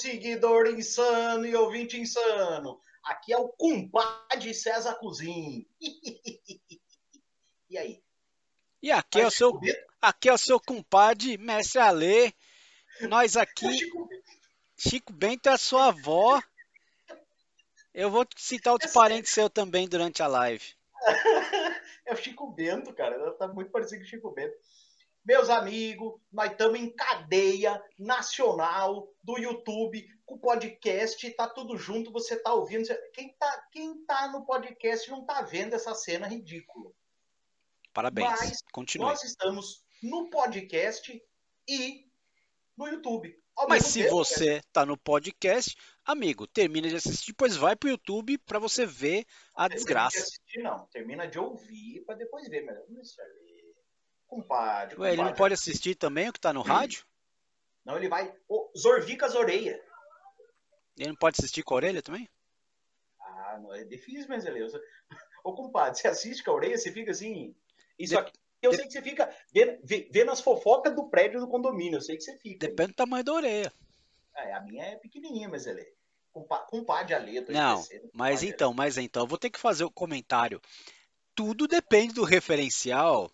seguidor insano e ouvinte insano. Aqui é o compadre César Cozin. e aí? E aqui é, o seu, aqui é o seu compadre, mestre Alê. Nós aqui. Chico Bento é a sua avó. Eu vou citar outros parentes seus também durante a live. é o Chico Bento, cara. Ela tá muito parecido com o Chico Bento. Meus amigos, nós estamos em cadeia nacional do YouTube, com o podcast, tá tudo junto, você tá ouvindo. Quem tá, quem tá no podcast não tá vendo essa cena ridícula. Parabéns. Mas Continue. Nós estamos no podcast e no YouTube. Mas se tempo, você está no podcast, amigo, termina de assistir, depois vai pro YouTube para você ver a desgraça. De assistir, não, termina de ouvir para depois ver, mas compadre, Ué, ele não pode assistir também o que tá no rádio? Não, ele vai. Oh, Zorvica orelhas. Ele não pode assistir com a orelha também? Ah, não é difícil, mas ele. Ô, compadre, você assiste com a orelha, você fica assim. Isso aqui. Eu sei que você fica vendo, vendo as fofocas do prédio do condomínio. Eu sei que você fica. Depende aí. do tamanho da orelha. É, a minha é pequenininha, mas ele é. Compadre ali. Não, mas então, mas então, eu vou ter que fazer o comentário. Tudo depende do referencial.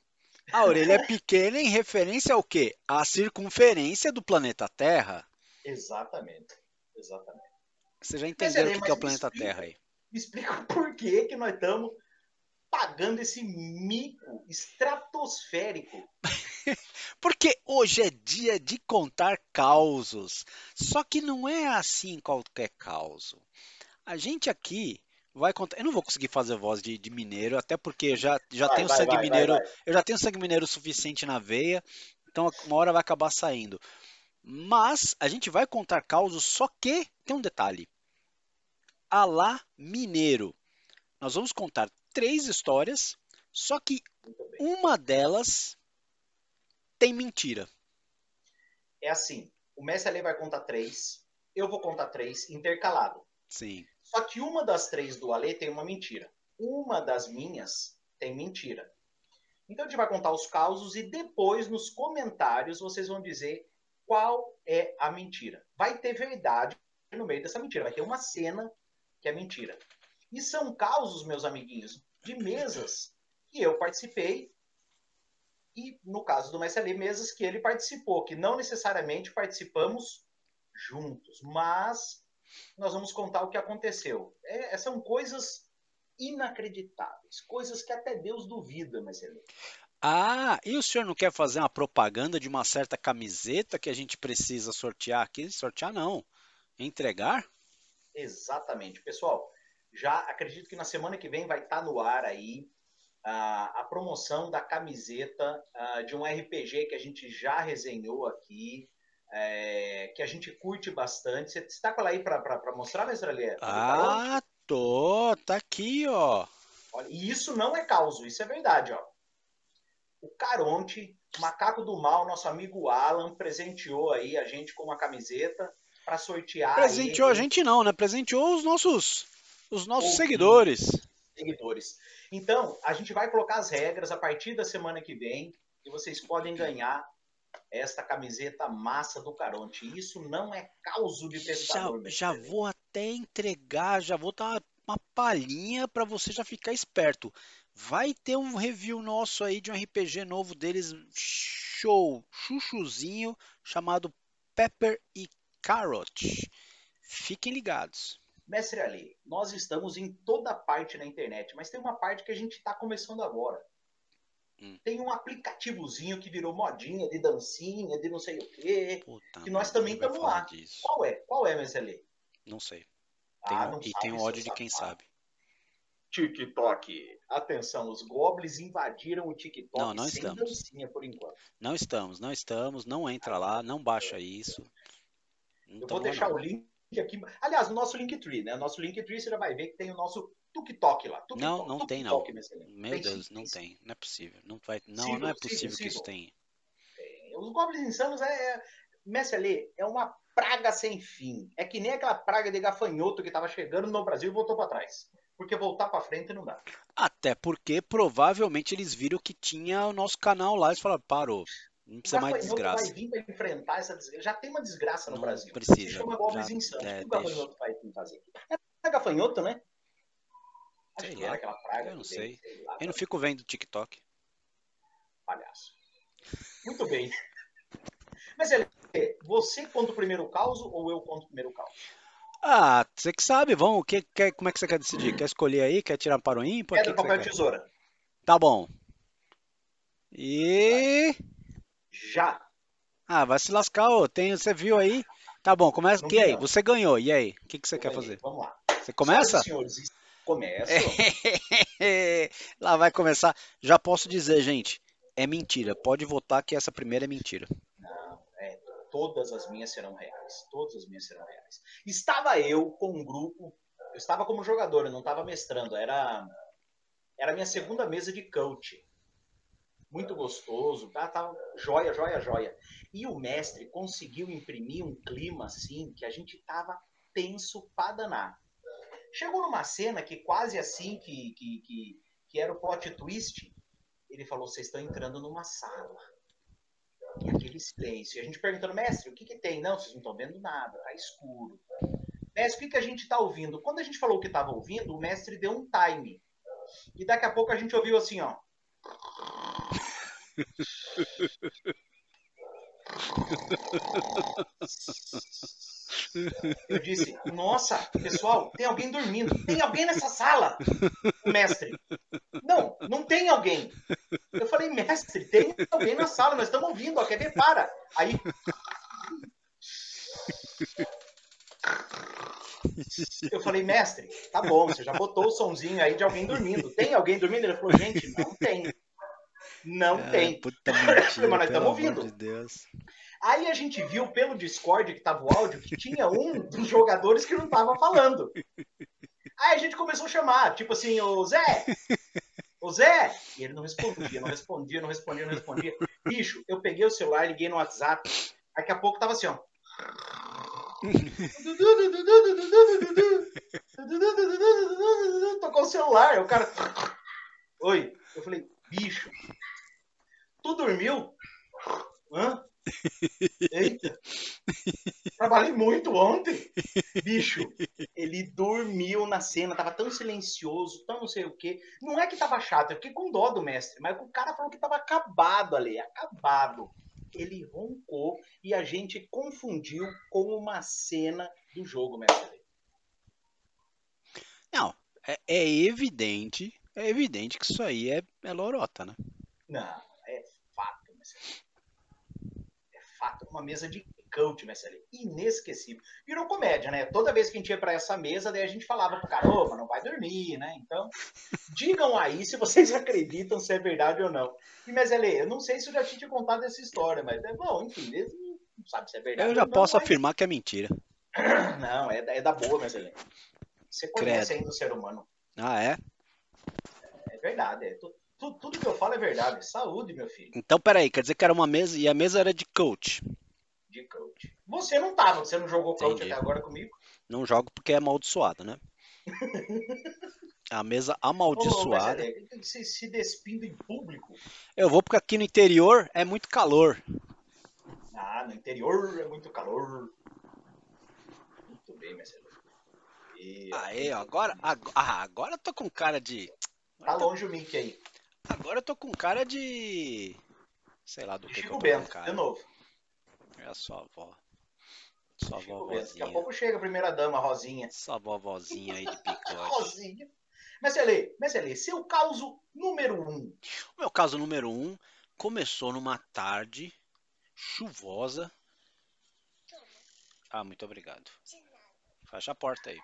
A orelha é pequena em referência ao quê? A circunferência do planeta Terra. Exatamente. Exatamente. Você já entendeu o que, é o planeta explica, Terra aí? Me explica por que, que nós estamos pagando esse mico estratosférico? Porque hoje é dia de contar causos. Só que não é assim qualquer causo. A gente aqui vai contar. Eu não vou conseguir fazer voz de, de mineiro, até porque já, já vai, tenho vai, sangue vai, mineiro. Eu já tenho sangue mineiro suficiente na veia. Então uma hora vai acabar saindo. Mas a gente vai contar causos, só que tem um detalhe. Alá mineiro. Nós vamos contar três histórias, só que uma delas tem mentira. É assim, o Messi Ali vai contar três, eu vou contar três, intercalado. Sim. Só que uma das três do Ale tem uma mentira. Uma das minhas tem mentira. Então a gente vai contar os causos e depois nos comentários vocês vão dizer qual é a mentira. Vai ter verdade no meio dessa mentira, vai ter uma cena que é mentira. E são causos, meus amiguinhos, de mesas que eu participei e, no caso do Messi mesas que ele participou, que não necessariamente participamos juntos, mas nós vamos contar o que aconteceu. É, é são coisas inacreditáveis, coisas que até Deus duvida, Messi Ah, e o senhor não quer fazer uma propaganda de uma certa camiseta que a gente precisa sortear aqui? Sortear não, entregar? Exatamente, pessoal. Já acredito que na semana que vem vai estar tá no ar aí a, a promoção da camiseta de um RPG que a gente já resenhou aqui, é, que a gente curte bastante. Você está com ela aí para mostrar, mestre Alê? Ah, tô, tá aqui, ó. Olha, e isso não é caos, isso é verdade, ó. O Caronte, macaco do mal, nosso amigo Alan, presenteou aí a gente com uma camiseta para sortear. Presenteou aí. a gente não, né? Presenteou os nossos os nossos seguidores. Seguidores. Então, a gente vai colocar as regras a partir da semana que vem e vocês podem ganhar esta camiseta massa do Caronte. Isso não é causo de pescador. Já, já vou até entregar, já vou dar uma palhinha para você já ficar esperto. Vai ter um review nosso aí de um RPG novo deles, show, chuchuzinho, chamado Pepper e Carrot. Fiquem ligados. Mestre Ali, nós estamos em toda parte na internet, mas tem uma parte que a gente está começando agora. Hum. Tem um aplicativozinho que virou modinha de dancinha, de não sei o quê, Puta que nós também estamos lá. Disso. Qual é? Qual é, Mestre Ali? Não sei. Tem, ah, não e tem ódio de quem sabe. TikTok. Atenção, os goblins invadiram o TikTok não, não sem estamos. dancinha por enquanto. Não estamos, não estamos, não entra lá, não baixa isso. Não Eu vou deixar não. o link aqui. Aliás, no nosso Linktree, né? Nosso Linktree você já vai ver que tem o nosso TikTok lá. Tuk não, não tem não. Meu tem, Deus, sim, não tem. tem. Não é possível. Não, vai, não, não é possível que isso tenha. Os Goblins Insanos é, é. Mestre Ali, é uma praga sem fim. É que nem aquela praga de gafanhoto que estava chegando no Brasil e voltou para trás. Porque voltar para frente não dá. Até porque provavelmente eles viram que tinha o nosso canal lá e falaram, parou. Não precisa mais desgraça. vai vir para enfrentar essa desgraça. Já tem uma desgraça no Não Brasil. precisa, Se chama Goblins já- Insanos. é, o que o gafanhoto vai fazer? É gafanhoto, né? Acho Sei que lá. era aquela praga. Eu não que sei. lá, Eu não fico vendo TikTok. palhaço. Muito bem. Mas você conta o primeiro caos ou eu conto o primeiro caos? Ah, você que sabe, vamos. Que, quer, como é que você quer decidir? Quer escolher aí? Quer tirar para o ímpar? Que Pedra, que papel, tesoura. Tá bom. E. Já. Ah, vai se lascar, ô. Tem, você viu aí? Tá bom, começa. Não E aí? não. Você ganhou. E aí? O que, que você Eu quer ganhei. fazer? Vamos lá. Você começa? Senhoras e senhores, começo. Lá vai começar. Já posso dizer, gente, é mentira. Pode votar que essa primeira é mentira. Não, é, todas as minhas serão reais. Todas as minhas serão reais. Estava eu com um grupo, eu estava como jogador, eu não estava mestrando, era era a minha segunda mesa de coach. Muito gostoso, tá? Tava joia, joia, joia. E o mestre conseguiu imprimir um clima assim que a gente tava tenso pra danar. Chegou numa cena que quase assim que, que, que, era o plot twist. Ele falou: vocês estão entrando numa sala. E aquele silêncio. E a gente perguntando, mestre, o que, tem? Não, vocês não estão vendo nada, tá escuro. Mestre, o que, que a gente está ouvindo? Quando a gente falou que estava ouvindo, o mestre deu um time. E daqui a pouco a gente ouviu assim, ó. Eu disse, nossa, pessoal, tem alguém dormindo. Tem alguém nessa sala? O mestre. Não, não tem alguém. Eu falei, mestre, tem alguém na sala, nós estamos ouvindo, ó, quer ver? Para. Aí. Eu falei, mestre, tá bom, você já botou o sonzinho aí de alguém dormindo. Tem alguém dormindo? Ele falou, gente, não tem. Não Ah, tem. puta mentira, Mas nós estamos ouvindo. de Deus. Aí a gente viu pelo Discord que tava o áudio que tinha um dos jogadores que não tava falando. Aí a gente começou a chamar, tipo assim, ô Zé! Ô Zé! E ele não respondia, não respondia, não respondia, não respondia. Bicho, eu peguei o celular, liguei no WhatsApp, daqui a pouco tava assim, ó. Tocou o celular, o cara. Oi. Eu falei, bicho, tu dormiu? Hã? Eita! Trabalhei muito ontem. Bicho, ele dormiu na cena, tava tão silencioso, tão não sei o quê. Não é que tava chato, eu fiquei com dó do mestre, mas o cara falou que tava acabado ali, acabado. Ele roncou e a gente confundiu com uma cena do jogo, mestre. Não, é, é evidente, é evidente que isso aí é, é lorota, né? Não, é fato, mestre. É fato. Uma mesa de coach, mestre. Inesquecível. Virou comédia, né? Toda vez que a gente ia pra essa mesa, daí a gente falava pro cara, opa, não vai dormir, né? Então, digam aí se vocês acreditam se é verdade ou não. E, Mesele, eu não sei se eu já tinha te contado essa história, mas é bom, enfim, não sabe se é verdade Eu já não, posso mas- afirmar que é mentira. Não, é, da- é da boa, Mesele. Você conhece Credo. ainda o ser humano. Ah, é? É verdade. É. Tu- tu- tudo que eu falo é verdade. Saúde, meu filho, Então, peraí, quer dizer que era uma mesa e a mesa era de coach. Você não tava, você não jogou Entendi. até agora comigo? Não jogo porque é amaldiçoado, né? A mesa Ô, amaldiçoada. Mesele, se, se despindo em público. Eu vou porque aqui no interior é muito calor. Ah, no interior é muito calor. Muito bem, Mesele. E, Aê, ó, agora, ag- ah, agora eu tô com cara de. Tá longe o Mickey aí. Agora eu tô com cara de. Sei lá do que, que eu Chico Bento, cara. de novo. É a sua avó. Sua Bento. Daqui a vovozinha. pouco chega a primeira dama, Rosinha. Sua vovozinha aí de bigode. Rosinha. Mesele, Mesele, seu caos número um. O meu caso número um começou numa tarde chuvosa. Ah, muito obrigado. Fecha a porta aí.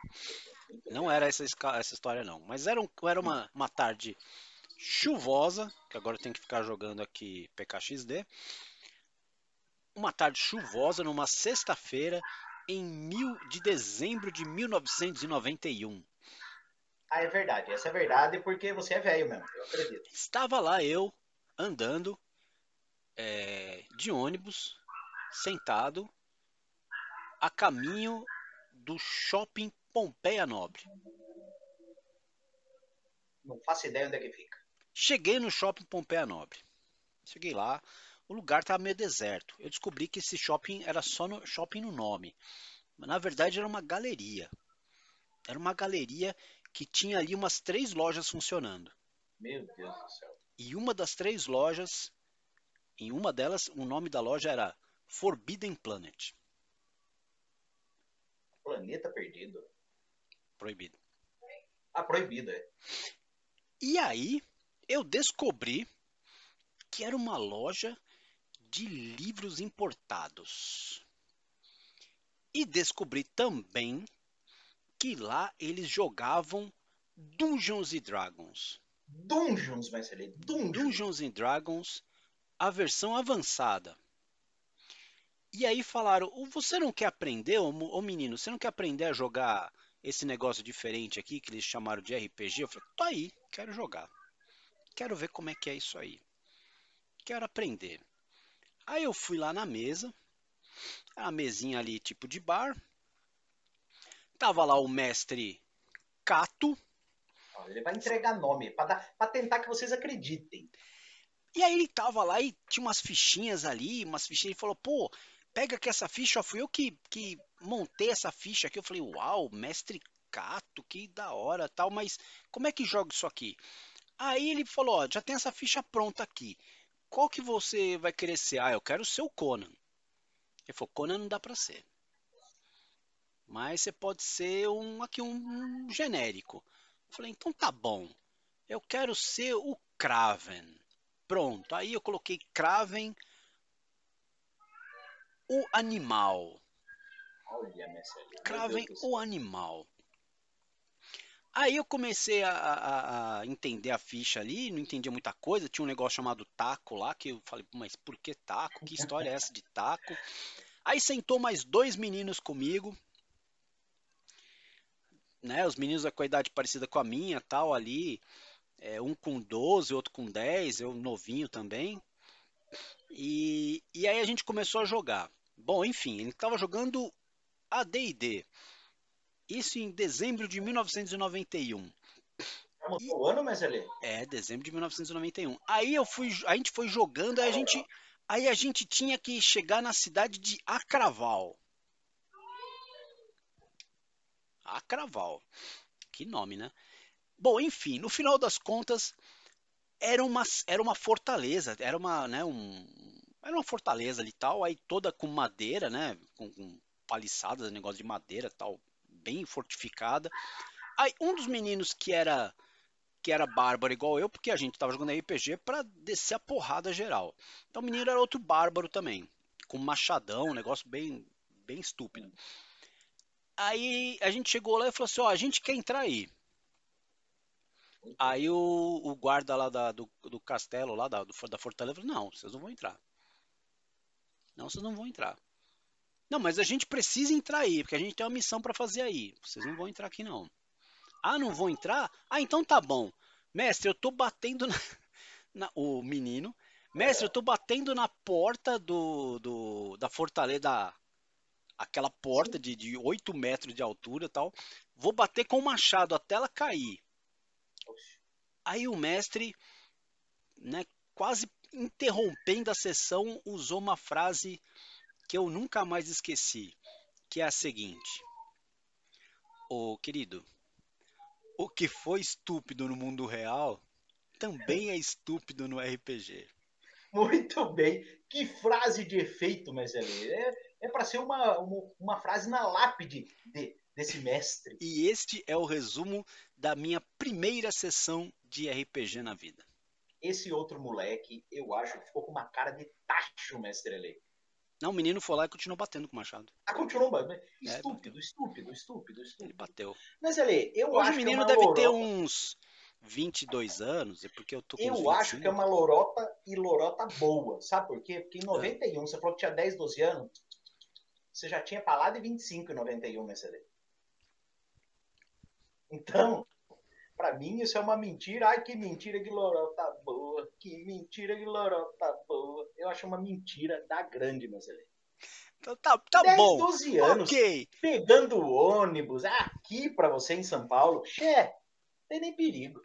Não era essa, essa história, não. Mas era, um- era uma, uma tarde chuvosa, que agora eu tenho que ficar jogando aqui PKXD. Uma tarde chuvosa numa sexta-feira em mil, de dezembro de 1991. Ah, é verdade. Essa é verdade porque você é velho mesmo. Eu acredito. Estava lá eu andando é, de ônibus, sentado, a caminho do shopping Pompeia Nobre. Não faço ideia onde é que fica. Cheguei no shopping Pompeia Nobre. Cheguei lá, o lugar estava meio deserto. Eu descobri que esse shopping era só no, shopping no nome. Mas na verdade era uma galeria. Era uma galeria que tinha ali umas três lojas funcionando. Meu Deus do céu. E uma das três lojas, em uma delas, o nome da loja era Forbidden Planet. Planeta Perdido. Proibido. Ah, proibido, é. E aí eu descobri que era uma loja de livros importados. E descobri também que lá eles jogavam Dungeons Dragons. Dungeons, vai ser. Dungeons. Dungeons and Dragons, a versão avançada. E aí falaram, "Ô, você não quer aprender, ô, ô menino, você não quer aprender a jogar esse negócio diferente aqui, que eles chamaram de RPG? Eu falei, tô aí, quero jogar. Quero ver como é que é isso aí. Quero aprender. Aí eu fui lá na mesa, a mesinha ali tipo de bar. Tava lá o mestre Cato, Ele vai entregar nome pra tentar que vocês acreditem. E aí ele tava lá e tinha umas fichinhas ali, umas fichinhas, ele falou, pô, pega aqui essa ficha, ó, fui eu que, que montei essa ficha aqui. Eu falei, uau, mestre Cato, que da hora tal, mas como é que joga isso aqui? Aí ele falou, ó, já tem essa ficha pronta aqui. Qual que você vai querer ser? Ah, eu quero ser o Conan. Ele falou, Conan não dá pra ser. Mas você pode ser um aqui um, um genérico. Eu falei, então tá bom. Eu quero ser o Kraven. Pronto. Aí eu coloquei Kraven, o animal. Kraven, o animal. Aí eu comecei a, a- a entender a ficha ali, não entendia muita coisa. Tinha um negócio chamado taco lá, que eu falei, mas por que taco? Que história é essa de taco? Aí sentou mais dois meninos comigo. Né, os meninos com a idade parecida com a minha, tal, ali. É, um com 12, outro com 10, eu novinho também. E, e aí a gente começou a jogar. Bom, enfim, ele estava jogando AD&D. Isso em dezembro de 1991. Já mudou o ano, mestre? É, dezembro de 1991. Aí eu fui, a gente foi jogando, aí a gente, aí a gente tinha que chegar na cidade de Acraval. Acraval. Que nome, né? Bom, enfim, no final das contas era uma, era uma fortaleza, era uma, né, um, era uma fortaleza ali tal, aí toda com madeira, né, com, com paliçadas, negócio de madeira tal, bem fortificada. Aí um dos meninos que era que era bárbaro igual eu, porque a gente tava jogando RPG pra descer a porrada geral. Então o menino era outro bárbaro também, com machadão, um negócio bem bem estúpido. Aí a gente chegou lá e falou assim, ó, a gente quer entrar aí. Aí o, o guarda lá da- do, do castelo, lá da, do, da fortaleza, falou, não, vocês não vão entrar. Não, vocês não vão entrar. Não, mas a gente precisa entrar aí, porque a gente tem uma missão pra fazer aí. Vocês não vão entrar aqui não. Ah, não vão entrar? Ah, então tá bom. Mestre, eu tô batendo na, na- o menino. Mestre, eu tô batendo na porta do, do da fortaleza, aquela porta de, de 8 metros de altura e tal. Vou bater com o machado até ela cair. Aí o mestre, né, quase interrompendo a sessão, usou uma frase que eu nunca mais esqueci, que é a seguinte: Ô querido, o que foi estúpido no mundo real também é estúpido no RPG. Muito bem. Que frase de efeito, mestre. É, é para ser uma, uma, uma frase na lápide de, desse mestre. E este é o resumo da minha primeira sessão de RPG na vida. Esse outro moleque, eu acho ficou com uma cara de tacho, mestre Ele. Não, o menino foi lá e continuou batendo com o machado. Ah, continuou, mas É, estúpido, estúpido, estúpido, Ele estúpido. bateu. Mas Ale, eu Hoje acho o menino que é deve ter lorota. uns 22 anos, é porque eu tô com Eu acho que é 25. uma lorota e lorota boa. Sabe por quê? Porque em 91, você falou que tinha 10, 12 anos. Você já tinha pra lá de 25 em 91, Mercedes. Então, pra mim isso é uma mentira. Ai, que mentira de lorota boa. Que mentira de lorota boa. Eu acho uma mentira da grande, Mercedes. Então tá, tá 10, bom. 12 anos Ok. pegando ônibus aqui pra você em São Paulo. Xé, tem nem perigo.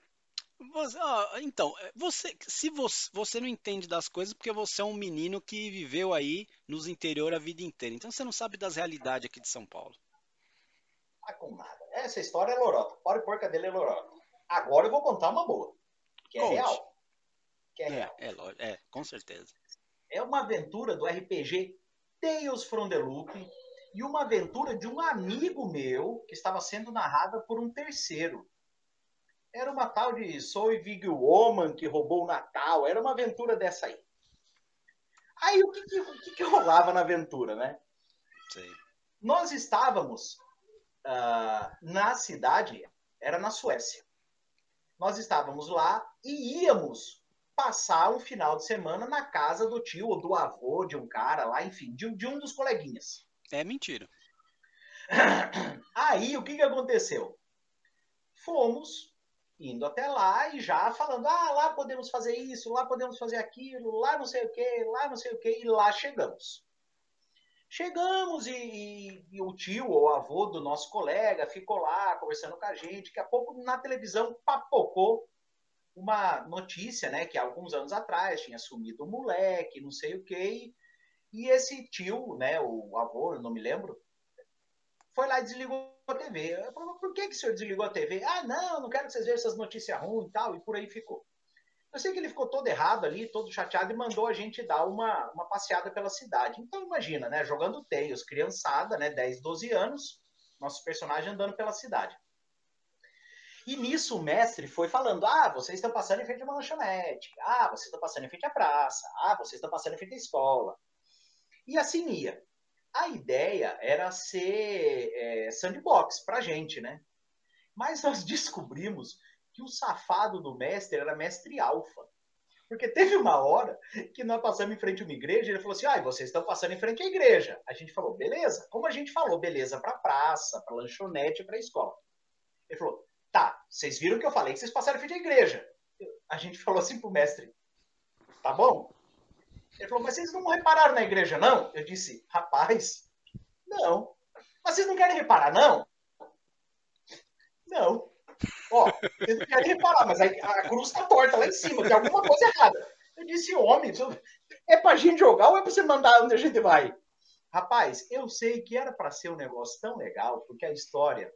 Você, ó, então, é, você, se você, você não entende das coisas porque você é um menino que viveu aí nos interior a vida inteira. Então você não sabe das realidades aqui de São Paulo. Ah, com nada. Essa história é lorota. Pode pôr que dele é lorota. Agora eu vou contar uma boa. Que é Conte. real. Que é É, é, lógico, é, com certeza. É uma aventura do RPG Tales from the Loop e uma aventura de um amigo meu que estava sendo narrada por um terceiro. Era uma tal de Soy Big Woman que roubou o Natal. Era uma aventura dessa aí. Aí o que, que, o que, que rolava na aventura, né? Sei. Nós estávamos ah, na cidade, era na Suécia. Nós estávamos lá e íamos passar um final de semana na casa do tio ou do avô de um cara lá, enfim, de, um- de um dos coleguinhas. É mentira. Aí o que, que aconteceu? Fomos indo até lá e já falando: ah, lá podemos fazer isso, lá podemos fazer aquilo, lá não sei o que, lá não sei o que, e lá chegamos. Chegamos e, e- e o tio ou o avô do nosso colega ficou lá conversando com a gente. Daqui a pouco na televisão papocou uma notícia, né, que alguns anos atrás tinha sumido um moleque, não sei o que, e esse tio, né, o avô, eu não me lembro, foi lá e desligou a TV. Eu falei, "Mas por que, que o senhor desligou a TV? Ah, não, não quero que vocês vejam essas notícias ruins e tal, e por aí ficou. Eu sei que ele ficou todo errado ali, todo chateado, e mandou a gente dar uma, uma passeada pela cidade. Então imagina, né, jogando Tails, criançada, né, 10, 12 anos, nosso personagem andando pela cidade. E nisso o mestre foi falando: ah, vocês estão passando em frente a uma lanchonete, ah, vocês estão passando em frente à praça, ah, vocês estão passando em frente à escola. E assim ia. A ideia era ser é, sandbox pra gente, né? Mas nós descobrimos que o safado do mestre era mestre alfa. Porque teve uma hora que nós passamos em frente a uma igreja e ele falou assim: ah, vocês estão passando em frente à igreja. A gente falou, beleza. Como a gente falou, beleza, para praça, para lanchonete, para escola. Ele falou, tá, vocês viram que eu falei que vocês passaram frente à igreja. A gente falou assim pro mestre, tá bom? Ele falou, mas vocês não repararam na igreja, não? Eu disse, rapaz, não. Mas vocês não querem reparar, não? Não. Ó, vocês não querem reparar, mas a, a cruz tá torta lá em cima, tem alguma coisa errada. Eu disse, homem, é pra gente jogar ou é pra você mandar onde a gente vai? Rapaz, eu sei que era para ser um negócio tão legal, porque a história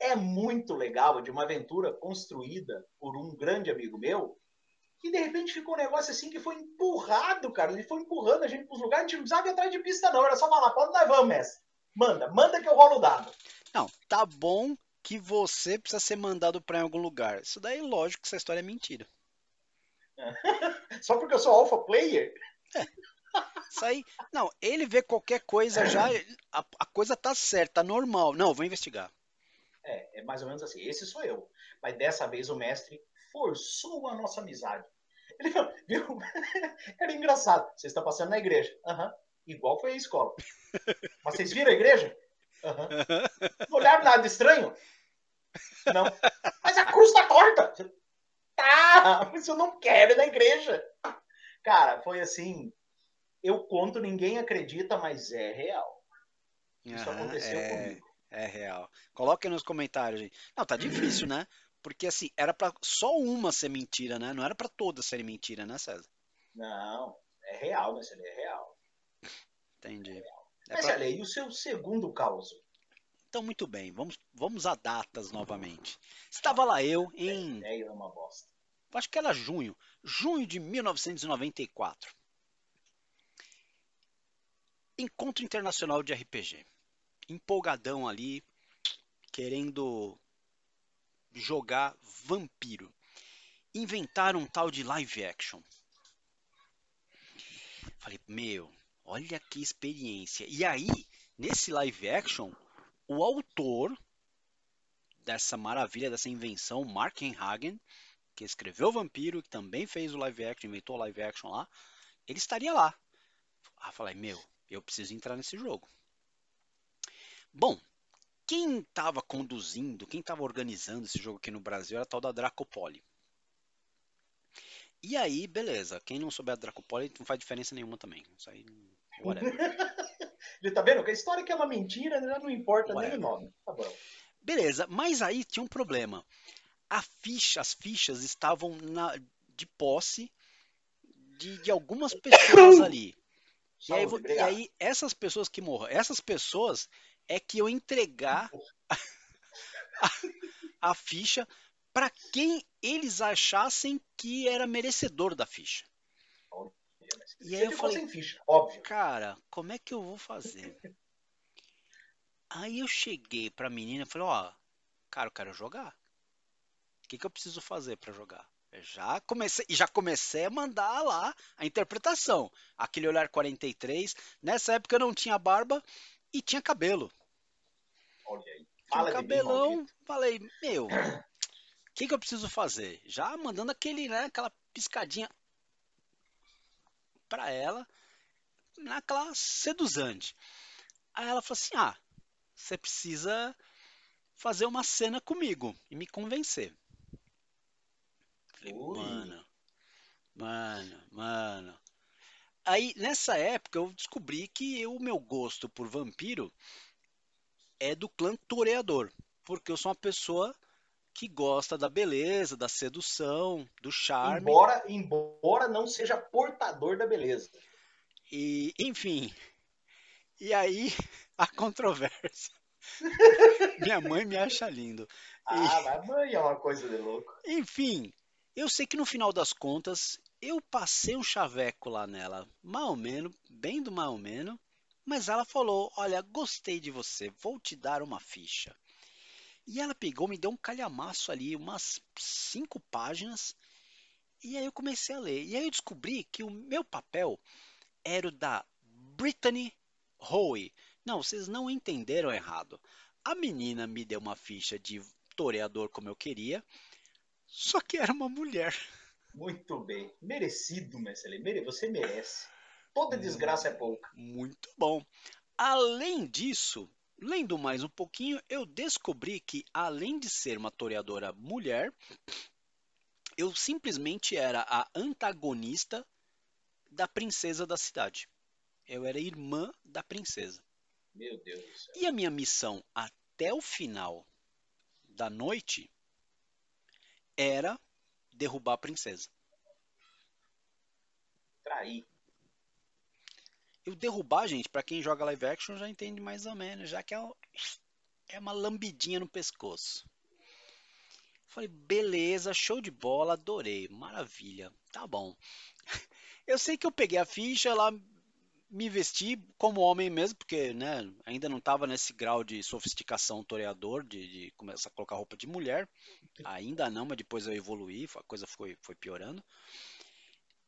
é muito legal, de uma aventura construída por um grande amigo meu, que de repente ficou um negócio assim que foi empurrado, cara. Ele foi empurrando a gente pros lugares, a gente não precisava ir atrás de pista, não. Era só falar, onde nós vamos, mestre? Manda, manda que eu rolo o dado. Não, tá bom que você precisa ser mandado pra algum lugar. Isso daí, lógico que essa história é mentira. Só porque eu sou alpha player? Isso aí, não, ele vê qualquer coisa já, a, a coisa tá certa, tá normal. Não, vou investigar. É, é mais ou menos assim. Esse sou eu. Mas dessa vez o mestre forçou a nossa amizade. Ele falou, viu? Era engraçado. Vocês estão passando na igreja. Aham. Igual foi a escola. Mas vocês viram a igreja? Aham. Não olharam nada estranho? Não. Mas a cruz tá torta. Tá, mas eu não quero ir na igreja. Cara, foi assim. Eu conto, ninguém acredita, mas é real. Isso aconteceu é, comigo. É real. Coloque nos comentários, gente. Não, tá difícil, né? Porque assim, era pra só uma ser mentira, né? Não era pra todas serem mentira, né, César? Não, é real, mas ele é real. Entendi. É Mas pra- olha aí, o seu segundo caos. Então, muito bem, vamos, vamos a datas novamente. Estava lá eu em Ideia é uma bosta. acho que era junho, junho de 1994. Encontro Internacional de RPG. Empolgadão ali, querendo jogar vampiro. Inventaram um tal de live action. Falei, meu, olha que experiência. E aí, nesse live action, o autor dessa maravilha, dessa invenção, Mark Hagen, que escreveu Vampiro, que também fez o live action, inventou o live action lá, ele estaria lá. Ah, falei, meu, eu preciso entrar nesse jogo. Bom, quem estava conduzindo, quem estava organizando esse jogo aqui no Brasil era a tal da Dracopoli. E aí, beleza, quem não souber a Dracopoli não faz diferença nenhuma também. Isso aí, whatever. Ele tá vendo que a história que é uma mentira já não importa nem Whatever. o nome. Tá bom. Beleza, mas aí tinha um problema. a ficha, as fichas estavam na, de posse de, de algumas pessoas ali. E aí, Saúde, e aí, essas pessoas que morram, essas pessoas é que eu entregar a, a ficha para quem eles achassem que era merecedor da ficha. E aí eu falei, ficha, óbvio. cara, como é que eu vou fazer? Aí eu cheguei pra menina e falei, ó, cara, eu quero jogar. O que, que eu preciso fazer pra jogar? Já comecei, e já comecei a mandar lá a interpretação. Aquele olhar 43. Nessa época eu não tinha barba e tinha cabelo. Olha aí. Fala um cabelão. Falei, meu, o que, que eu preciso fazer? Já mandando aquele, né, aquela piscadinha pra ela, naquela seduzante. Aí ela falou assim: ah, você precisa fazer uma cena comigo e me convencer. Falei, Ui. mano, mano, mano. Aí, nessa época, eu descobri que o meu gosto por vampiro é do clã toreador. Porque eu sou uma pessoa que gosta da beleza, da sedução, do charme. Embora, embora não seja portador da beleza. E, enfim. E aí, a controvérsia. Minha mãe me acha lindo. Ah, mas mãe é uma coisa de louco. Enfim, eu sei que no final das contas eu passei um chaveco lá nela, mal ou menos, bem do mal ou menos, mas ela falou: Olha, gostei de você, vou te dar uma ficha. E ela pegou, me deu um calhamaço ali, umas cinco páginas, e aí eu comecei a ler. E aí eu descobri que o meu papel era o da Brittany Howe. Não, vocês não entenderam errado. A menina me deu uma ficha de toreador como eu queria, só que era uma mulher. Muito bem. Merecido, Marcelo. Você merece. Toda desgraça é pouca. Muito bom. Além disso, lendo mais um pouquinho, eu descobri que, além de ser uma toreadora mulher, eu simplesmente era a antagonista da princesa da cidade. Eu era irmã da princesa. Meu Deus do céu. E a minha missão até o final da noite era derrubar a princesa. Traí. Eu derrubar, gente, pra quem joga live action já entende mais ou menos, já que é, é uma lambidinha no pescoço. Falei, beleza, show de bola, adorei, maravilha, tá bom. Eu sei que eu peguei a ficha lá, me vesti como homem mesmo, porque né, ainda não tava nesse grau de sofisticação toreador, de, de começar a colocar roupa de mulher. Ainda não, mas depois eu evoluí, a coisa foi, foi piorando.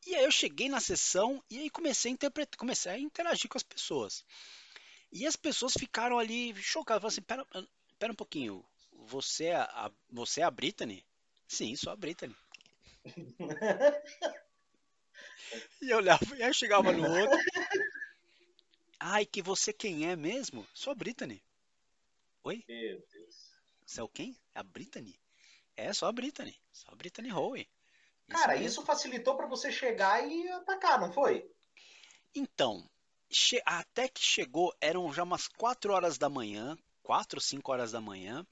E aí eu cheguei na sessão e aí comecei a interpretar, comecei a interagir com as pessoas. E as pessoas ficaram ali chocadas, falaram assim, pera, pera um pouquinho, você é a, você é a Brittany? Sim, sou a Brittany. E eu olhava, e aí eu chegava no outro. Ai, que você quem é mesmo? Sou a Brittany. Oi? Meu Deus. Você é o quem? A Brittany? É, só a Brittany. Só a Brittany Howe. Cara, mesmo. isso facilitou pra você chegar e atacar, não foi? Então, che- até que chegou, eram já umas 4 horas da manhã, 4 ou 5 horas da manhã.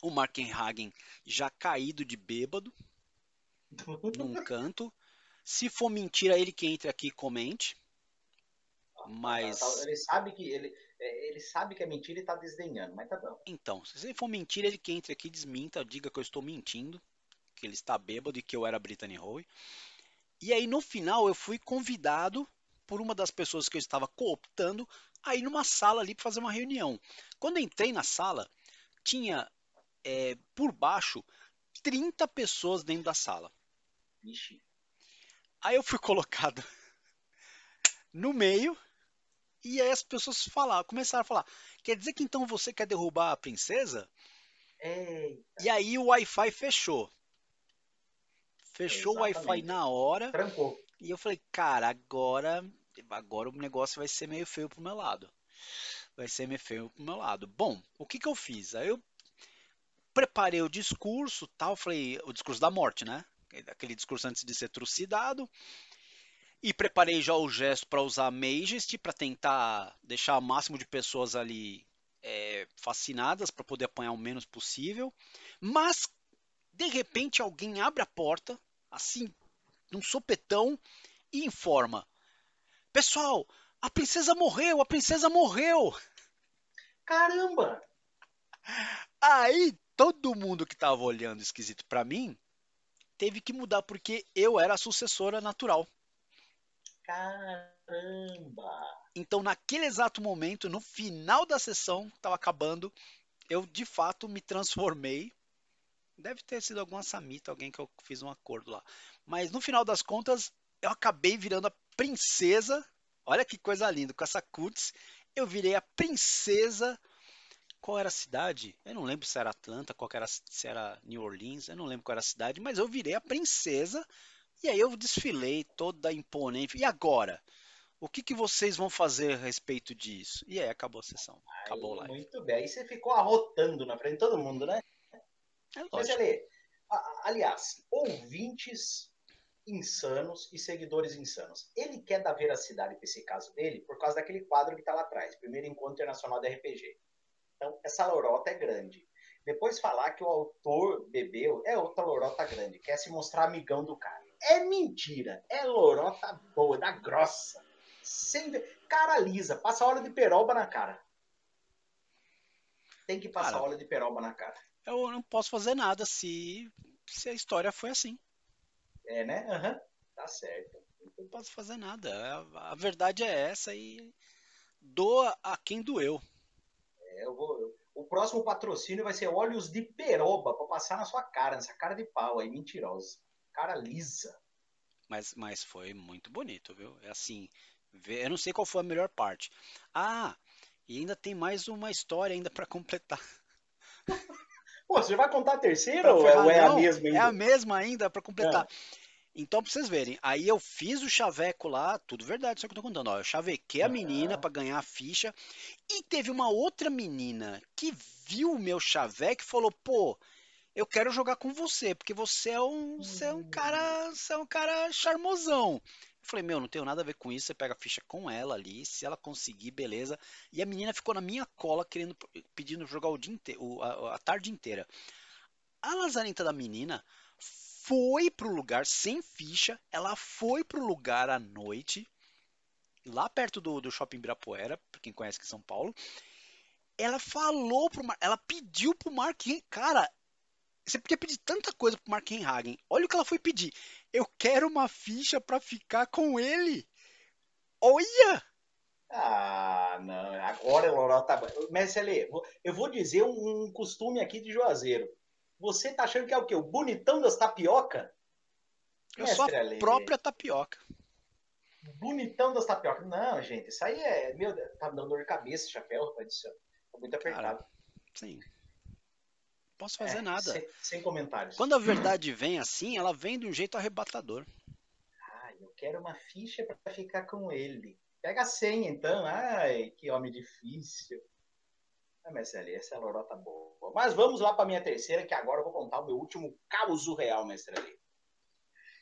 O Markenhagen já caído de bêbado num canto. Se for mentira, ele que entre aqui e comente. Mas Tá- tá- Ele sabe que ele, é, ele sabe que é mentira e tá desdenhando, mas tá bom. então, se for mentira, ele que entre aqui desminta, diga que eu estou mentindo, que ele está bêbado e que eu era Brittany Howe. E aí no final eu fui convidado por uma das pessoas que eu estava cooptando a ir numa sala ali para fazer uma reunião. Quando eu entrei na sala, tinha é, por baixo 30 pessoas dentro da sala. Vixe. Aí eu fui colocado no meio e aí as pessoas falaram, começaram a falar: quer dizer que então você quer derrubar a princesa? Ei, E aí o Wi-Fi fechou. Fechou o Wi-Fi Exatamente. na hora. trancou. E eu falei, cara, agora, agora o negócio vai ser meio feio pro meu lado. Vai ser meio feio pro meu lado. Bom, o que que eu fiz? Aí eu preparei o discurso, tal, falei, o discurso da morte, né? Aquele discurso antes de ser trucidado. E preparei já o gesto para usar Majesty para tentar deixar o máximo de pessoas ali é, fascinadas para poder apanhar o menos possível. Mas De repente alguém abre a porta, assim, num sopetão, e informa: Pessoal, a princesa morreu, a princesa morreu! Caramba! Aí todo mundo que tava olhando esquisito para mim teve que mudar porque eu era a sucessora natural. Caramba! Então, naquele exato momento, no final da sessão, estava acabando, eu de fato me transformei. Deve ter sido alguma samita, alguém que eu fiz um acordo lá. Mas no final das contas, eu acabei virando a princesa. Olha que coisa linda, com essa cutis, eu virei a princesa qual era a cidade? Eu não lembro se era Atlanta, qual era, se era New Orleans, eu não lembro qual era a cidade, mas eu virei a princesa e aí eu desfilei toda imponente. E agora? O que, que vocês vão fazer a respeito disso? E aí acabou a sessão. Acabou lá. Muito bem. Aí você ficou arrotando na frente de todo mundo, né? É Mas, Ale, aliás, ouvintes insanos e seguidores insanos. Ele quer dar veracidade para esse caso dele por causa daquele quadro que está lá atrás, Primeiro Encontro Internacional de RPG. Então, essa lorota é grande. Depois falar que o autor bebeu, é outra lorota grande, quer se mostrar amigão do cara. É mentira, é lorota boa, da grossa. Sem cara lisa, passa óleo de peroba na cara. Tem que passar cara, óleo de peroba na cara. Eu não posso fazer nada se, se a história foi assim. É, né? Uhum. Tá certo. Não posso fazer nada. A, a verdade é essa e doa a quem doeu. É, eu vou, eu, o próximo patrocínio vai ser óleos de peroba para passar na sua cara, nessa cara de pau aí, mentirosa. Cara lisa. Mas, mas foi muito bonito, viu? É assim, eu não sei qual foi a melhor parte. Ah, e ainda tem mais uma história ainda para completar. Pô, você vai contar a terceira ou, é, ou é, a mesma ainda? É a mesma ainda para completar. É. Então, pra vocês verem, aí eu fiz o chaveco lá, tudo verdade, só que eu tô contando. Ó, eu chavequei a menina para ganhar a ficha. E teve uma outra menina que viu o meu chaveco e falou: pô, eu quero jogar com você, porque você é um, você é um cara. Você é um cara charmosão. Eu falei, meu, não tenho nada a ver com isso. Você pega a ficha com ela ali, se ela conseguir, beleza. E a menina ficou na minha cola, querendo, pedindo jogar o dia inteiro, a, a tarde inteira. A lazarenta da menina foi pro lugar sem ficha, ela foi pro lugar à noite, lá perto do, do Shopping Ibirapuera, pra quem conhece aqui em São Paulo. Ela falou pro Mar, ela pediu pro Mark, cara, você podia pedir tanta coisa pro Mark Hagen. Olha o que ela foi pedir. Eu quero uma ficha para ficar com ele. Olha! Ah, não. Agora, Laurel, tá. Mestre eu vou dizer um costume aqui de Juazeiro. Você tá achando que é o quê? O bonitão das tapioca? Eu sou a própria tapioca. Bonitão das tapioca. Não, gente, isso aí é. Meu Deus, tá me dando dor de cabeça, chapéu, rapaz. Isso tá muito apertado. Cara, sim. Posso fazer é, nada. Sem, sem, comentários. Quando a verdade vem assim, ela vem de um jeito arrebatador. Ah, eu quero uma ficha para ficar com ele. Pega a senha, então. Ai, que homem difícil. Ah, mestre Ali, essa é a lorota boa. Mas vamos lá para minha terceira, que agora eu vou contar o meu último caos real, mestre Ali.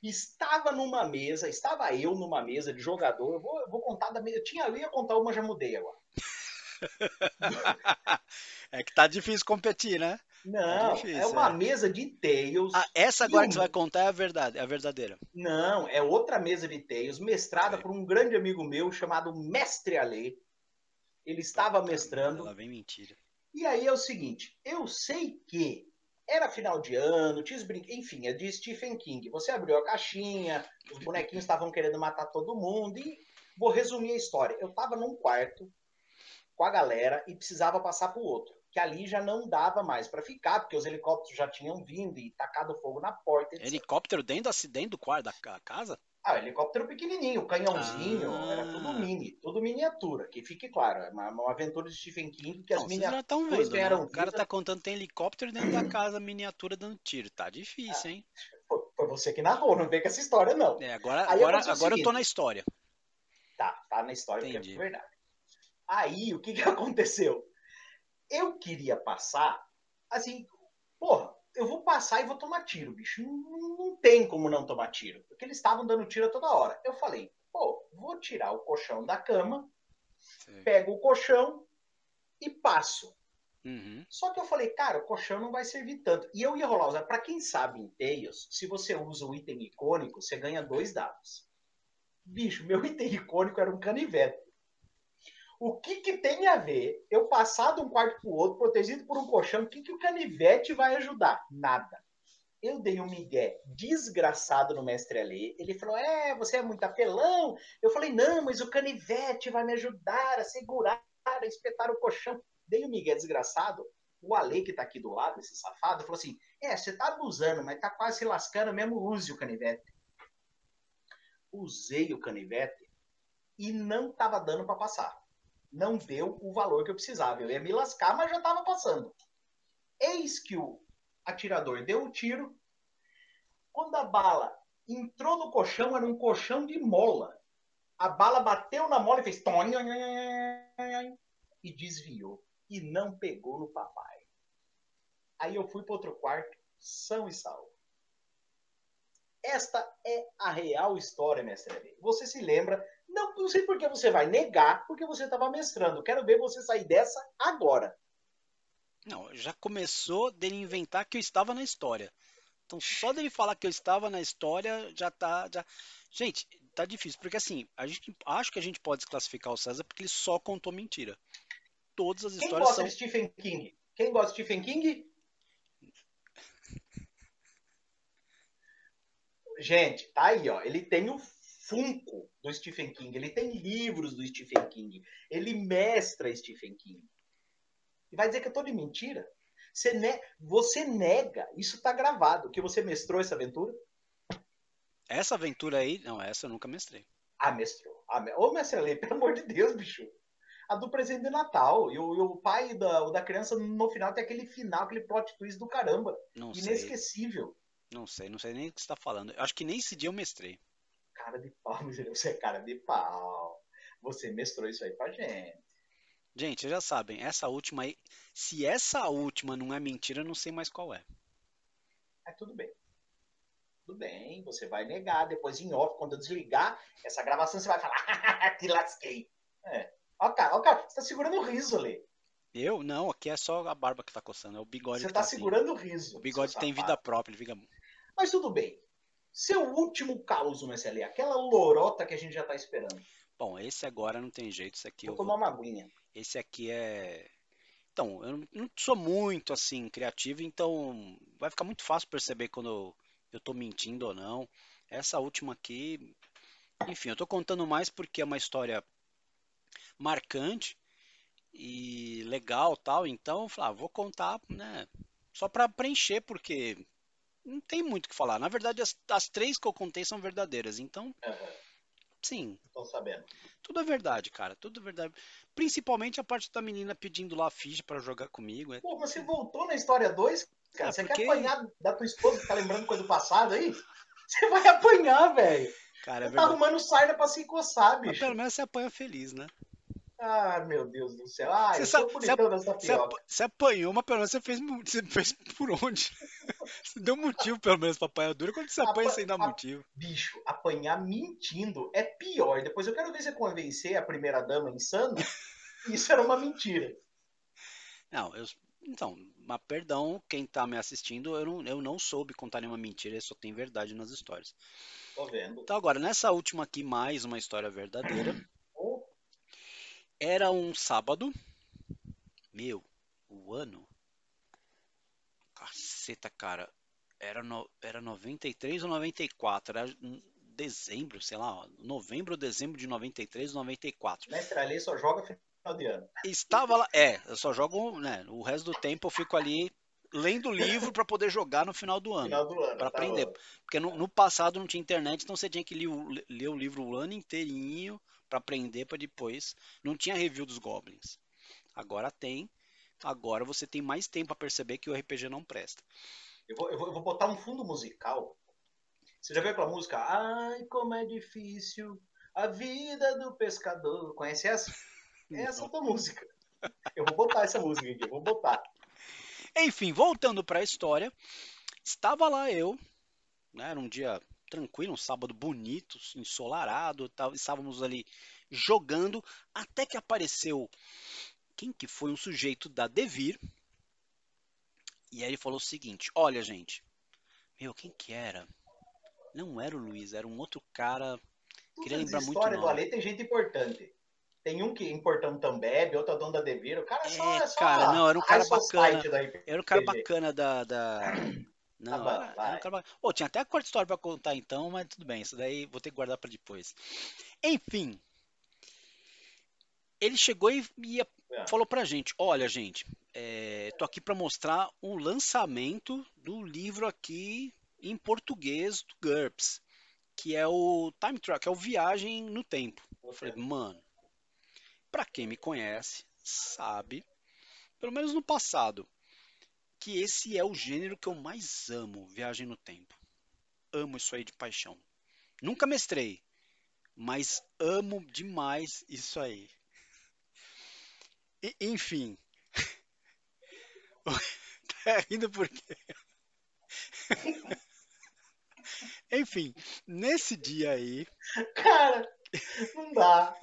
Estava numa mesa, estava eu numa mesa de jogador. Eu vou, eu vou contar da mesa. Eu tinha eu ia contar uma, já mudei agora. é que tá difícil competir, né? Não, é, difícil, é uma é. mesa de Tails. Ah, essa agora um... que você vai contar é a verdade, é a verdadeira. Não, é outra mesa de Tails, mestrada por um grande amigo meu chamado Mestre Ale. Ele estava mestrando. Ela vem mentira. E aí é o seguinte, eu sei que era final de ano, tinha os brinquedos, enfim, é de Stephen King. Você abriu a caixinha, os bonequinhos estavam querendo matar todo mundo e vou resumir a história. Eu estava num quarto com a galera e precisava passar para o outro, que ali já não dava mais para ficar, porque os helicópteros já tinham vindo e tacado fogo na porta. Etc. Helicóptero dentro, dentro do quarto da casa? Ah, helicóptero pequenininho, canhãozinho, ah. era tudo mini, tudo miniatura, que fique claro, é uma, uma aventura de Stephen King que as miniaturas vendo, né? O cara tá contando tem helicóptero dentro da casa, miniatura dando tiro, tá difícil, hein? Foi, você que narrou, não vem com essa história não. É, agora, agora, agora eu tô na história. Tá, tá na história, Entendi. porque é verdade. Aí, o que que aconteceu? Eu queria passar, assim, porra, eu vou passar e vou tomar tiro, bicho. Não, não tem como não tomar tiro. Porque eles estavam dando tiro toda hora. Eu falei, pô, vou tirar o colchão da cama, Sim. pego o colchão e passo. Uhum. Só que eu falei, cara, o colchão não vai servir tanto. E eu ia rolar usar. Pra quem sabe em Tails, se você usa o item icônico, você ganha dois dados. Bicho, meu item icônico era um canivete. O que, que tem a ver eu passar de um quarto pro outro, protegido por um colchão? O que, que o canivete vai ajudar? Nada. Eu dei um migué desgraçado no mestre Alê. Ele falou: É, você é muito apelão. Eu falei: Não, mas o canivete vai me ajudar a segurar, a espetar o colchão. Dei um migué desgraçado. O Ale, que tá aqui do lado, esse safado, falou assim: É, você tá abusando, mas tá quase se lascando mesmo. Use o canivete. Usei o canivete e não tava dando para passar. Não deu o valor que eu precisava. Eu ia me lascar, mas já tava passando. Eis que o atirador deu o tiro. Quando a bala entrou no colchão, era um colchão de mola. A bala bateu na mola e fez e desviou e não pegou no papai. Aí eu fui para outro quarto, são e salvo. Esta é a real história, mestre. Você se lembra? Não, não sei por que você vai negar, porque você estava mestrando. Quero ver você sair dessa agora. Não, já começou dele inventar que eu estava na história. Então, só dele falar que eu estava na história, já tá. Já... Gente, tá difícil, porque assim, a gente, acho que a gente pode desclassificar o César porque ele só contou mentira. Todas as Quem histórias gosta são. de Stephen King? Quem gosta de Stephen King? Gente, tá aí, ó. Ele tem o Funko do Stephen King, ele tem livros do Stephen King, ele mestra Stephen King. E vai dizer que eu tô de mentira? Você, ne você nega, isso tá gravado, que você mestrou essa aventura? Essa aventura aí, não, essa eu nunca mestrei. Ah, mestrou. Ah. Ô, mestre Lê, pelo amor de Deus, bicho. A do presente de Natal. E o, e o pai da, o da criança, no final, tem aquele final, aquele plot twist do caramba. Não sei. Inesquecível. Não sei, não sei nem o que você tá falando. Eu acho que nem esse dia eu mestrei. Cara de pau, você é cara de pau. Você mestrou isso aí pra gente. Gente, vocês já sabem, essa última aí. Se essa última não é mentira, eu não sei mais qual é. É tudo bem. Tudo bem, você vai negar. Depois em off, quando eu desligar essa gravação, você vai falar, te lasquei. É. Ó, cara, ó, cara, você tá segurando o riso ali. Eu? Não, aqui é só a barba que tá coçando, é o bigode Você tá tá assim. segurando o riso. O bigode tem vida própria, ele fica. Mas tudo bem. Seu último caos SLE, aquela lorota que a gente já tá esperando. Bom, esse agora não tem jeito, esse aqui Vou eu tomar uma aguinha. Esse aqui é. Então, eu não- sou muito assim criativo, então vai ficar muito fácil perceber quando eu, tô mentindo ou não. Essa última aqui, enfim, eu tô contando mais porque é uma história marcante e legal, tal, então, eu falei, ah, vou contar, né, só para preencher porque não tem muito o que falar. Na verdade, as, as três que eu contei são verdadeiras, então, Aham, sim, Tô sabendo. tudo é verdade, cara. Tudo é verdade. Principalmente a parte da menina pedindo lá ficha pra jogar comigo. é- Pô, você voltou na história 2? Cara, É, você porque- quer apanhar da tua esposa que tá lembrando coisa do passado aí? Você vai apanhar, velho. Cara, é tá arrumando sarna pra se Mas bicho. pelo menos você apanha feliz, né? Ah, meu Deus do céu. Ah, Você eu sabe- sou bonitão das Você, apanhou, mas pelo menos você fez, você fez por onde? Você deu motivo, pelo menos, pra apanhar dura. Quando você apanha Apa- sem dar motivo. Bicho, apanhar mentindo é pior. Depois eu quero ver você convencer a primeira dama insana. Isso era uma mentira. Não, eu. Então, mas perdão, quem tá me assistindo, eu não, eu não soube contar nenhuma mentira, só tem verdade nas histórias. Tô vendo. Então, agora, nessa última aqui, mais uma história verdadeira. Oh, Era um sábado. Meu, o ano. Caceta, cara. Era, no, era 93 ou 94? Era em dezembro, sei lá, ó, novembro ou dezembro de 93 ou 94. Mestre Ali só joga final de ano. Estava lá. É, eu só jogo, né? O resto do tempo eu fico ali lendo o livro para poder jogar no final do ano. Final do ano. Pra tá aprender. bom. Porque no, no passado não tinha internet, então você tinha que ler ler o livro o ano inteirinho pra aprender pra depois. Não tinha review dos Goblins. Agora tem. Agora você tem mais tempo pra perceber que o RPG não presta. Eu vou, eu, vou, eu vou botar um fundo musical. Você já viu aquela música? Ai, como é difícil a vida do pescador. Conhece essa? Essa é a tua música. Eu vou botar essa música aqui, eu vou botar. Enfim, voltando pra história, estava lá eu, né, era um dia tranquilo, um sábado bonito, ensolarado, tal, estávamos ali jogando, até que apareceu quem que foi um sujeito da Devir. E aí ele falou o seguinte: Olha, gente, meu, quem que era? Não era o Luiz, era um outro cara. Queria lembrar muito história do. Ale tem gente importante. Tem um que é importante também, outro é dono da Devir. O cara é só. É, É, só cara, não, era um cara da Era um cara bacana da. da... Não, Tá bom, era, um cara bacana. Ô, tinha até a quarta história pra contar então, mas tudo bem, isso daí vou ter que guardar pra depois. Enfim. Ele chegou e, É. falou pra gente: Olha, gente, é, tô aqui pra mostrar o lançamento do livro aqui em português do GURPS, que é o Time que é o Viagem no Tempo. Eu falei, mano, pra quem me conhece, sabe, pelo menos no passado, que esse é o gênero que eu mais amo, Viagem no Tempo. Amo isso aí de paixão. Nunca mestrei, mas amo demais isso aí. E- enfim. tá rindo por quê? Enfim, nesse dia aí, Cara, não dá.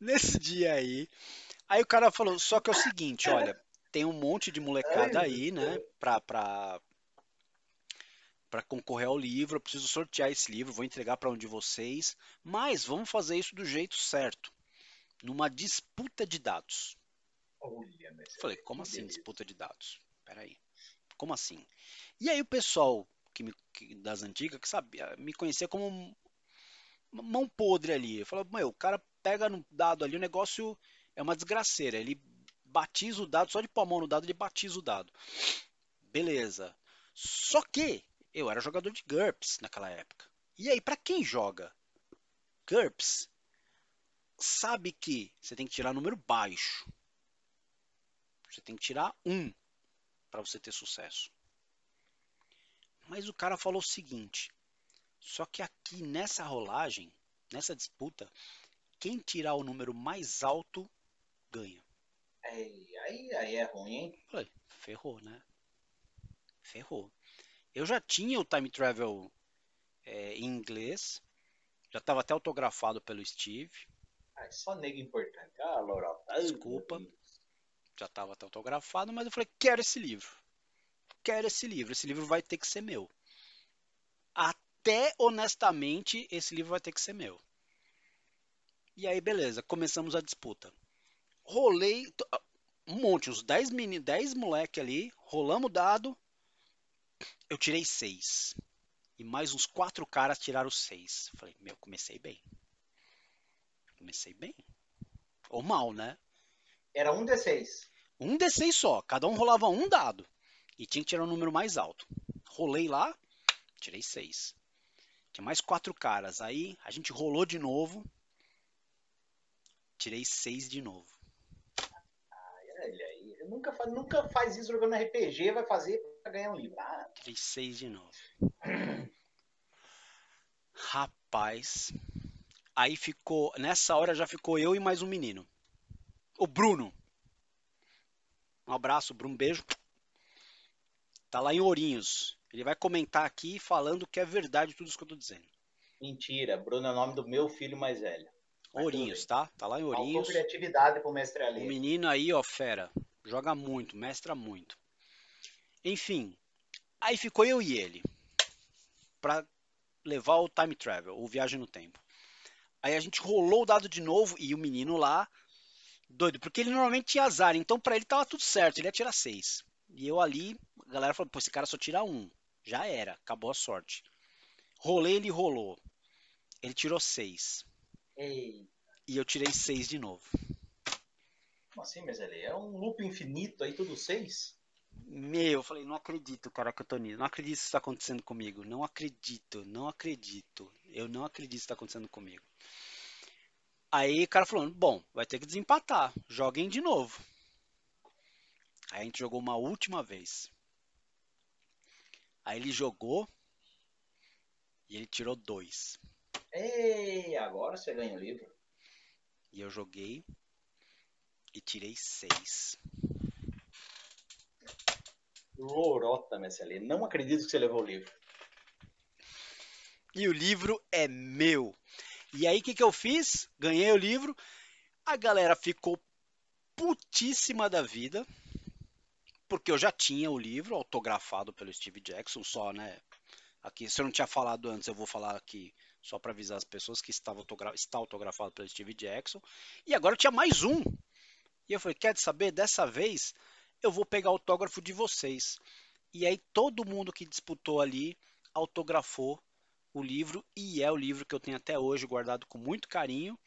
nesse dia aí, aí o cara falou, só que é o seguinte, olha, tem um monte de molecada aí, né, pra, pra, pra concorrer ao livro, eu preciso sortear esse livro, vou entregar pra um de vocês, mas vamos fazer isso do jeito certo, numa disputa de dados. Olha, Falei, como assim beleza. disputa de dados? Peraí, como assim? E aí o pessoal que me- que- das antigas, que sabia, me conhecia como um- mão podre ali. Eu falava, meu, o cara pega no dado ali, o negócio é uma desgraceira. Ele batiza o dado, só de pôr a mão no dado, ele batiza o dado. Beleza. Só que eu era jogador de GURPS naquela época. E aí, pra quem joga GURPS, sabe que você tem que tirar número baixo. Você tem que tirar um para você ter sucesso. Mas o cara falou o seguinte: só que aqui nessa rolagem, nessa disputa, quem tirar o número mais alto ganha. Aí, aí, aí é ruim, hein? Falei, ferrou, né? Ferrou. Eu já tinha o time travel é, em inglês, já estava até autografado pelo Steve, Ai, só nego importante. Ah, Lorota. ai, Desculpa. já estava até autografado, mas eu falei, quero esse livro. Quero esse livro, esse livro vai ter que ser meu. Até honestamente, esse livro vai ter que ser meu. E aí, beleza, começamos a disputa. Rolei t- um monte, uns 10 meni, 10 moleque ali, rolamos o dado. Eu tirei 6. E mais uns quatro caras tiraram 6. Falei, meu, comecei bem. Comecei bem. Ou mal, né? Era um D6. Um D6 só, cada um rolava um dado. E tinha que tirar o número mais alto. Rolei lá, tirei 6. Tinha mais quatro caras. Aí a gente rolou de novo. Tirei 6 de novo. Nunca faz, nunca faz isso jogando RPG, vai fazer pra ganhar um livro. Ah, Tirei 6 de novo. Rapaz. Aí ficou. Nessa hora já ficou eu e mais um menino. O Bruno. Um abraço, Bruno. Um beijo. Tá lá em Ourinhos. Ele vai comentar aqui falando que é verdade tudo isso que eu tô dizendo. mentira. Bruno é o nome do meu filho mais velho. Mas Ourinhos, tá? Tá lá em Ourinhos. criatividade pro mestre O ali. menino aí, ó, fera. Joga muito, mestra muito. Enfim. Aí ficou eu e ele. Pra levar o time travel, o viagem no tempo. Aí a gente rolou o dado de novo e o menino lá, doido, porque ele normalmente tinha azar, então pra ele tava tudo certo, ele ia tirar seis. E eu ali, a galera falou, pô, esse cara só tira um. Já era, acabou a sorte. Rolei, ele rolou. Ele tirou seis. Ei, E eu tirei seis de novo. como assim, mas ele é um loop infinito aí, tudo seis? Meu, eu falei, não acredito, cara, que eu tô nisso. Não acredito que isso tá acontecendo comigo. Não acredito, não acredito. Eu não acredito que isso tá acontecendo comigo. Aí o cara falou, bom, vai ter que desempatar. Joguem de novo. Aí a gente jogou uma última vez. Aí ele jogou e ele tirou dois. Ei, agora você ganha o livro. E eu joguei e tirei seis. Lorota, ali. Não acredito que você levou o livro. E o livro é meu. E aí o que, que eu fiz? Ganhei o livro. A galera ficou putíssima da vida, porque eu já tinha o livro autografado pelo Steve Jackson, só, né? Aqui, se eu não tinha falado antes, eu vou falar aqui só para avisar as pessoas que estava autogra está autografado pelo Steve Jackson. E agora eu tinha mais um. E eu falei, quer saber? Dessa vez eu vou pegar autógrafo de vocês. E aí todo mundo que disputou ali autografou o livro e é o livro que eu tenho até hoje guardado com muito carinho,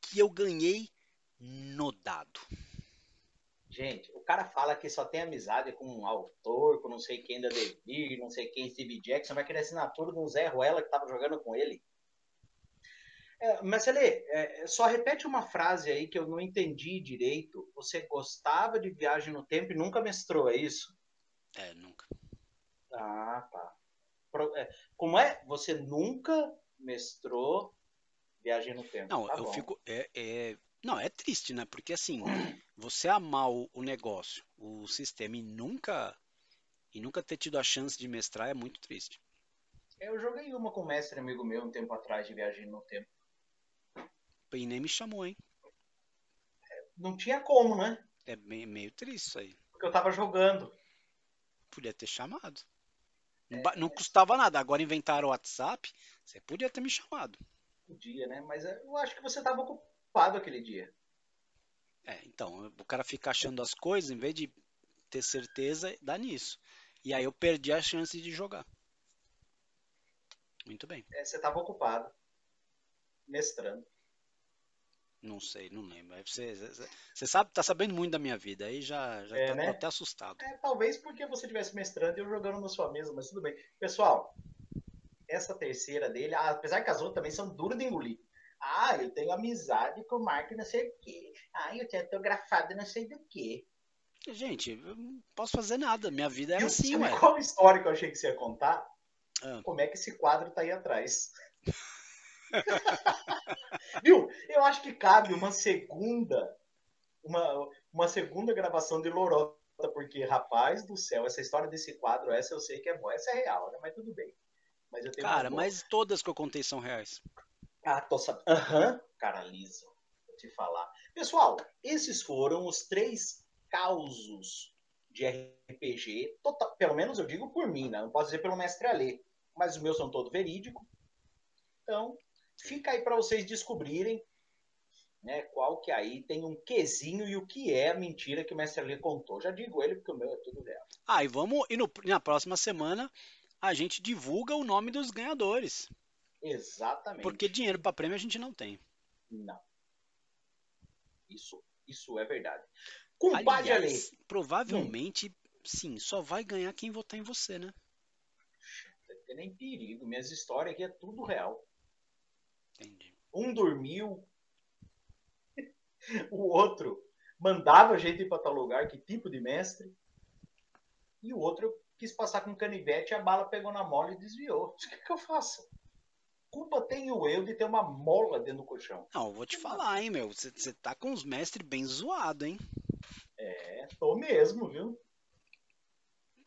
que eu ganhei no dado. Gente, o cara fala que só tem amizade com um autor, com não sei quem da Devir, não sei quem, Steve Jackson, vai querer assinatura um Zé Ruela que tava jogando com ele. É, mas, Ele, é, só repete uma frase aí que eu não entendi direito. Você gostava de viagem no tempo e nunca mestrou, é isso? É, nunca. Ah, tá. É, como é? Você nunca mestrou viagem no tempo? Não, tá eu bom. fico. É, é, não, é triste, né? Porque assim, você amar o, o negócio, o sistema e nunca e nunca ter tido a chance de mestrar é muito triste. Eu joguei uma com um mestre amigo meu um tempo atrás de viagem no tempo. E nem me chamou, hein? Não tinha como, né? É meio, meio triste isso aí. Porque eu tava jogando. Podia ter chamado. Não, é, não custava nada. Agora inventaram o WhatsApp, você podia ter me chamado. Podia, né? Mas eu acho que você tava ocupado aquele dia. É, então, o cara fica achando as coisas, em vez de ter certeza, dá nisso. E aí eu perdi a chance de jogar. Muito bem. É, você tava ocupado. Mestrando. Não sei, não lembro. Você, você sabe, tá sabendo muito da minha vida, aí já, já é, tá né? até assustado. É, talvez porque você estivesse mestrando e eu jogando na sua mesa, mas tudo bem. Pessoal, essa terceira dele, apesar que as outras também são duras de engolir. Ah, eu tenho amizade com o Mark não sei o quê. Ah, eu tenho autografado não sei do quê. Gente, eu não posso fazer nada. Minha vida é assim, ué. Qual história que eu achei que você ia contar? Ah. Como é que esse quadro tá aí atrás? Viu? Eu acho que cabe uma segunda, uma, uma segunda gravação de Lorota, porque, rapaz do céu, essa história desse quadro, essa eu sei que é boa, essa é real, né? Mas tudo bem. Mas Cara, mas todas que eu contei são reais. Ah, tô sabendo. Aham, uhum. cara liso. Vou te falar. Pessoal, esses foram os três causos de RPG, total, pelo menos eu digo por mim, né? Não posso dizer pelo mestre Alê, mas os meus são todos verídicos. Então, Fica aí para vocês descobrirem né, qual que aí tem um quesinho e o que é a mentira que o mestre Ali contou. Já digo ele porque o meu é tudo dela. Ah, e vamos e no, na próxima semana a gente divulga o nome dos ganhadores. Exatamente. Porque dinheiro para prêmio a gente não tem. Não. Isso, isso é verdade. Compadre Ali. Provavelmente, hum. sim, só vai ganhar quem votar em você, né? Não tem nem perigo. Minhas histórias aqui é tudo real. Entendi. Um dormiu, o outro mandava a gente ir para tal lugar, que tipo de mestre, e o outro quis passar com canivete e a bala pegou na mola e desviou. O que, que eu faço? Culpa tenho eu de ter uma mola dentro do colchão. Não, vou te falar, hein, meu. Você tá com os mestres bem zoados, hein? É, tô mesmo, viu?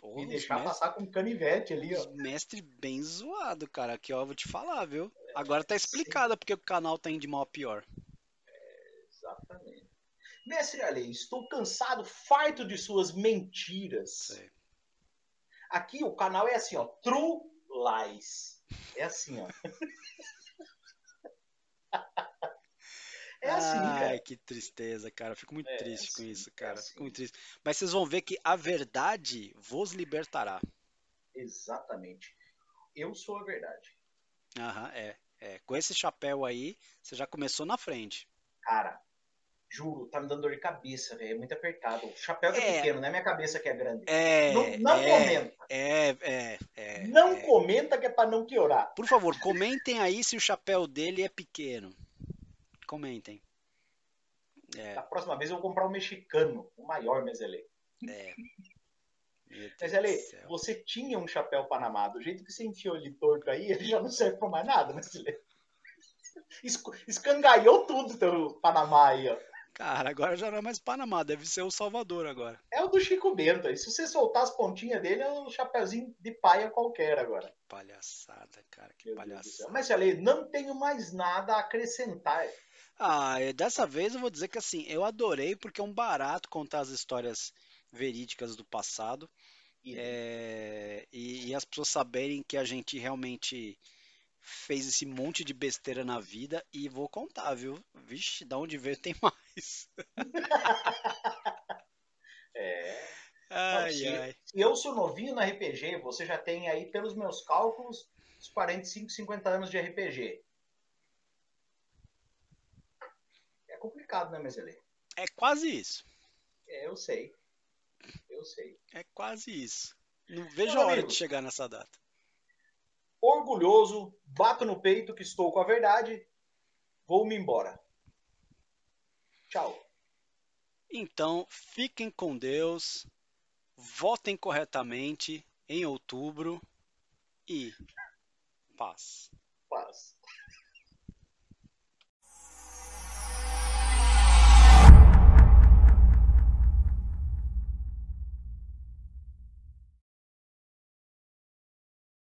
Porra, e deixar mestre... passar com canivete ali, ó. Mestre bem zoado, cara. Aqui, ó, vou te falar, viu? Agora tá explicado porque o canal tá indo de mal a pior. É, exatamente. Mestre Ale, estou cansado, farto de suas mentiras. Sei. Aqui o canal é assim, ó, True Lies. É assim, ó. É assim, Ai, cara. que tristeza, cara. Fico muito é, triste assim, com isso, cara. É assim. Fico muito triste. Mas vocês vão ver que a verdade vos libertará. Exatamente. Eu sou a verdade. Aham, é. É, com esse chapéu aí, você já começou na frente. Cara, juro, tá me dando dor de cabeça, velho. É muito apertado. O chapéu é, é pequeno, não é minha cabeça que é grande. É. Não, não é, comenta. É, é, é. Não é. comenta que é pra não piorar. Por favor, comentem aí se o chapéu dele é pequeno. Comentem. É. Da próxima vez eu vou comprar um mexicano, o maior meselê. É. Mas, Ale, você tinha um chapéu Panamá. Do jeito que você enfiou ele torto aí, ele já não serve pra mais nada, né, Silê? Escangaiou tudo teu Panamá aí, ó. Cara, agora já não é mais Panamá, deve ser o Salvador agora. É o do Chico Bento. E se você soltar as pontinhas dele, é um chapeuzinho de paia qualquer agora. Palhaçada, cara, que Meu palhaçada. Mas, Ale, não tenho mais nada a acrescentar. Ah, e dessa vez eu vou dizer que assim, eu adorei porque é um barato contar as histórias verídicas do passado E- é, e, e as pessoas saberem que a gente realmente fez esse monte de besteira na vida e vou contar, viu? Vixe, da onde veio tem mais. É. Não, Ai, se, ai. se eu sou novinho no RPG, você já tem aí, pelos meus cálculos, uns 45, 50 anos de RPG. É complicado, né, Meselê? É quase isso. É, eu sei. Eu sei. É quase isso. Não vejo a hora amigos. de chegar nessa data. Orgulhoso, bato no peito que estou com a verdade, vou-me embora. Tchau. Então, fiquem com Deus, votem corretamente em outubro e paz. Paz.